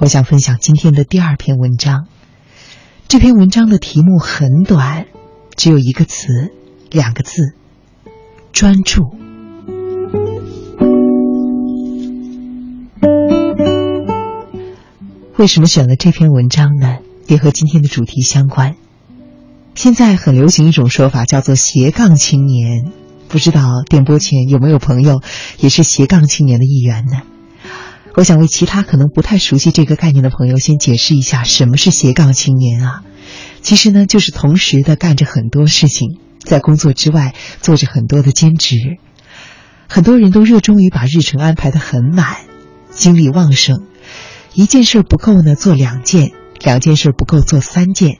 我想分享今天的第二篇文章。这篇文章的题目很短，只有一个词，两个字：专注。为什么选了这篇文章呢？也和今天的主题相关。现在很流行一种说法，叫做斜杠青年。不知道电波前有没有朋友也是斜杠青年的一员呢？我想为其他可能不太熟悉这个概念的朋友先解释一下什么是斜杠青年啊。其实呢，就是同时的干着很多事情，在工作之外做着很多的兼职。很多人都热衷于把日程安排的很满，精力旺盛。一件事不够呢，做两件；两件事不够，做三件。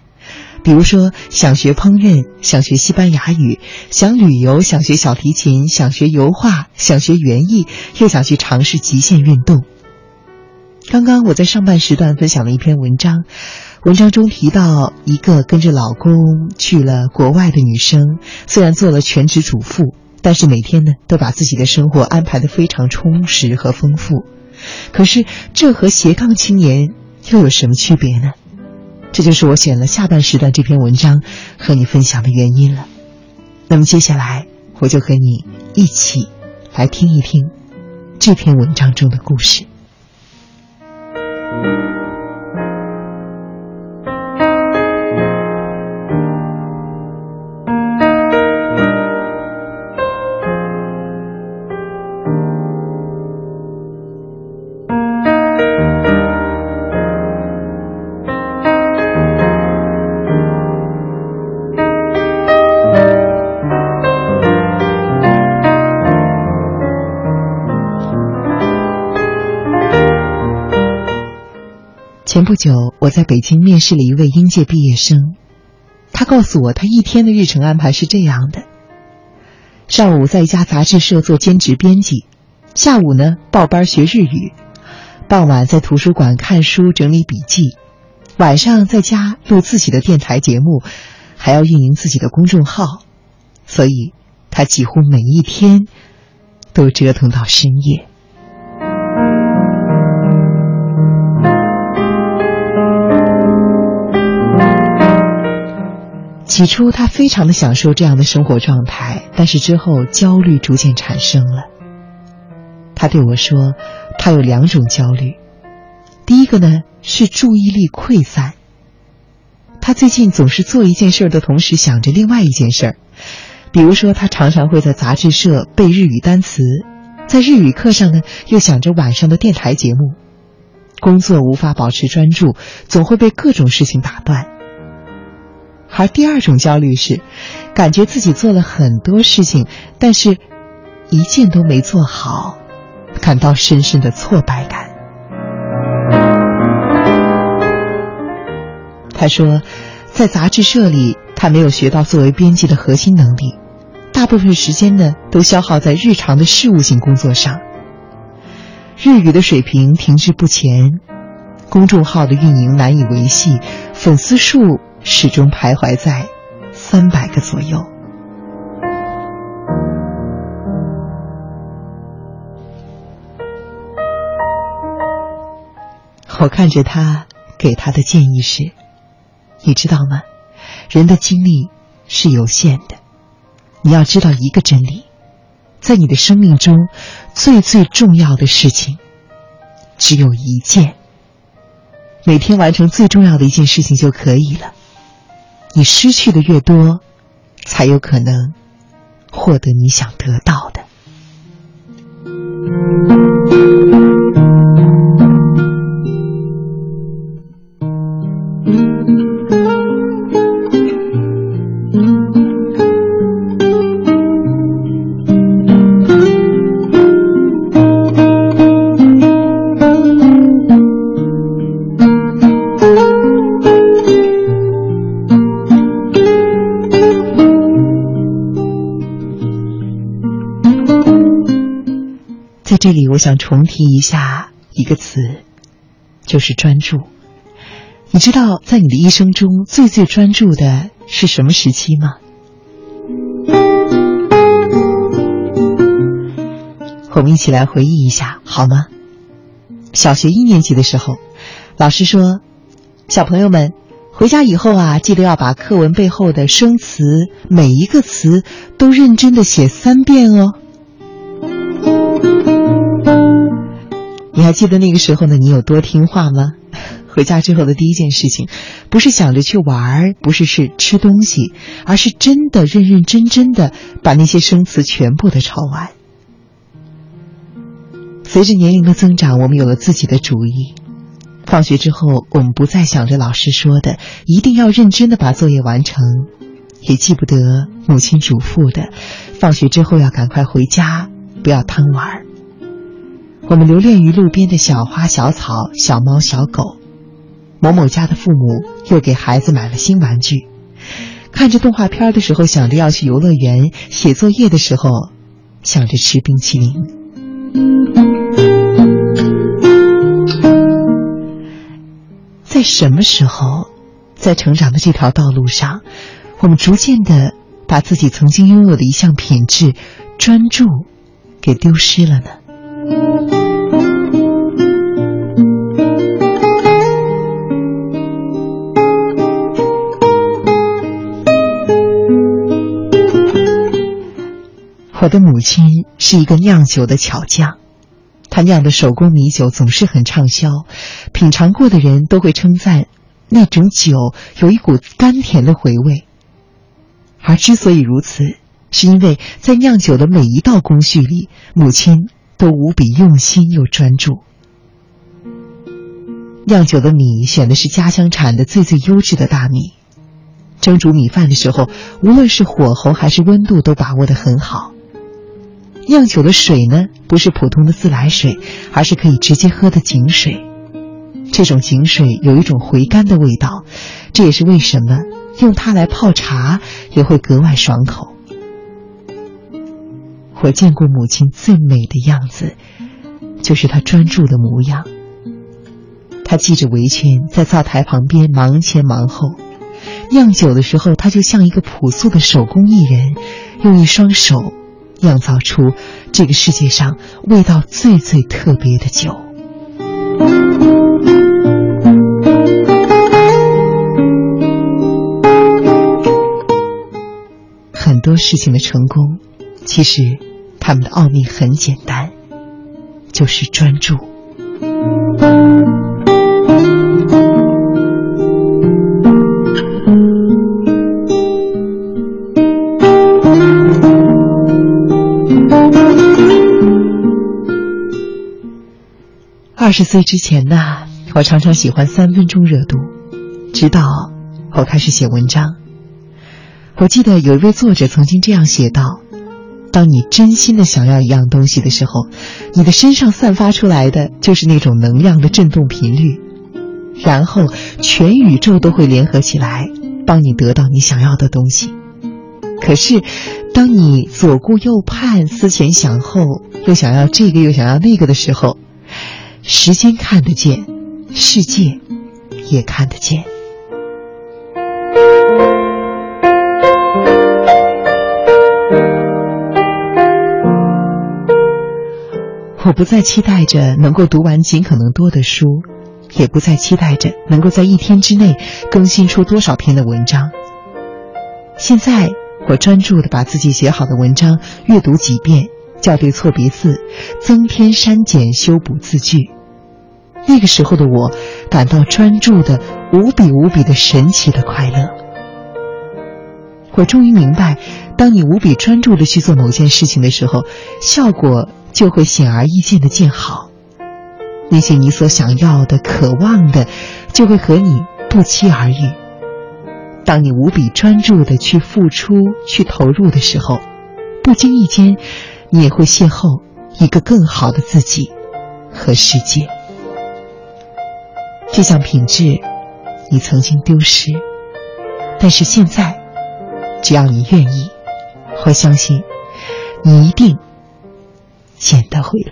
比如说，想学烹饪，想学西班牙语，想旅游，想学小提琴，想学油画，想学园艺，又想去尝试极限运动。刚刚我在上半时段分享了一篇文章，文章中提到一个跟着老公去了国外的女生，虽然做了全职主妇，但是每天呢都把自己的生活安排的非常充实和丰富。可是这和斜杠青年又有什么区别呢？这就是我选了下半时段这篇文章和你分享的原因了。那么接下来我就和你一起来听一听这篇文章中的故事。Thank you. 前不久，我在北京面试了一位应届毕业生，他告诉我，他一天的日程安排是这样的：上午在一家杂志社做兼职编辑，下午呢报班学日语，傍晚在图书馆看书整理笔记，晚上在家录自己的电台节目，还要运营自己的公众号，所以他几乎每一天都折腾到深夜。起初，他非常的享受这样的生活状态，但是之后焦虑逐渐产生了。他对我说：“他有两种焦虑，第一个呢是注意力溃散。他最近总是做一件事的同时想着另外一件事儿，比如说，他常常会在杂志社背日语单词，在日语课上呢又想着晚上的电台节目，工作无法保持专注，总会被各种事情打断。”而第二种焦虑是，感觉自己做了很多事情，但是，一件都没做好，感到深深的挫败感。他说，在杂志社里，他没有学到作为编辑的核心能力，大部分时间呢都消耗在日常的事务性工作上。日语的水平停滞不前，公众号的运营难以维系，粉丝数。始终徘徊在三百个左右。我看着他给他的建议是：你知道吗？人的精力是有限的。你要知道一个真理，在你的生命中最最重要的事情只有一件。每天完成最重要的一件事情就可以了。你失去的越多，才有可能获得你想得到的。这里我想重提一下一个词，就是专注。你知道在你的一生中最最专注的是什么时期吗？我们一起来回忆一下好吗？小学一年级的时候，老师说：“小朋友们，回家以后啊，记得要把课文背后的生词每一个词都认真的写三遍哦。”还记得那个时候呢？你有多听话吗？回家之后的第一件事情，不是想着去玩，不是是吃东西，而是真的认认真真的把那些生词全部的抄完。随着年龄的增长，我们有了自己的主意。放学之后，我们不再想着老师说的一定要认真的把作业完成，也记不得母亲嘱咐的放学之后要赶快回家，不要贪玩。我们留恋于路边的小花小草、小猫小狗。某某家的父母又给孩子买了新玩具。看着动画片的时候，想着要去游乐园；写作业的时候，想着吃冰淇淋。在什么时候，在成长的这条道路上，我们逐渐的把自己曾经拥有的一项品质——专注，给丢失了呢？我的母亲是一个酿酒的巧匠，她酿的手工米酒总是很畅销，品尝过的人都会称赞那种酒有一股甘甜的回味。而之所以如此，是因为在酿酒的每一道工序里，母亲都无比用心又专注。酿酒的米选的是家乡产的最最优质的大米，蒸煮米饭的时候，无论是火候还是温度都把握得很好。酿酒的水呢，不是普通的自来水，而是可以直接喝的井水。这种井水有一种回甘的味道，这也是为什么用它来泡茶也会格外爽口。我见过母亲最美的样子，就是她专注的模样。她系着围裙，在灶台旁边忙前忙后。酿酒的时候，她就像一个朴素的手工艺人，用一双手。酿造出这个世界上味道最最特别的酒。很多事情的成功，其实他们的奥秘很简单，就是专注。二十岁之前呢，我常常喜欢三分钟热度，直到我开始写文章。我记得有一位作者曾经这样写道：“当你真心的想要一样东西的时候，你的身上散发出来的就是那种能量的振动频率，然后全宇宙都会联合起来，帮你得到你想要的东西。可是，当你左顾右盼、思前想后，又想要这个又想要那个的时候，时间看得见，世界也看得见。我不再期待着能够读完尽可能多的书，也不再期待着能够在一天之内更新出多少篇的文章。现在，我专注的把自己写好的文章阅读几遍。校对错别字，增添删减修补字句。那个时候的我，感到专注的无比无比的神奇的快乐。我终于明白，当你无比专注的去做某件事情的时候，效果就会显而易见的见好。那些你所想要的、渴望的，就会和你不期而遇。当你无比专注的去付出、去投入的时候，不经意间。你也会邂逅一个更好的自己和世界。这项品质，你曾经丢失，但是现在，只要你愿意，我相信，你一定捡得回来。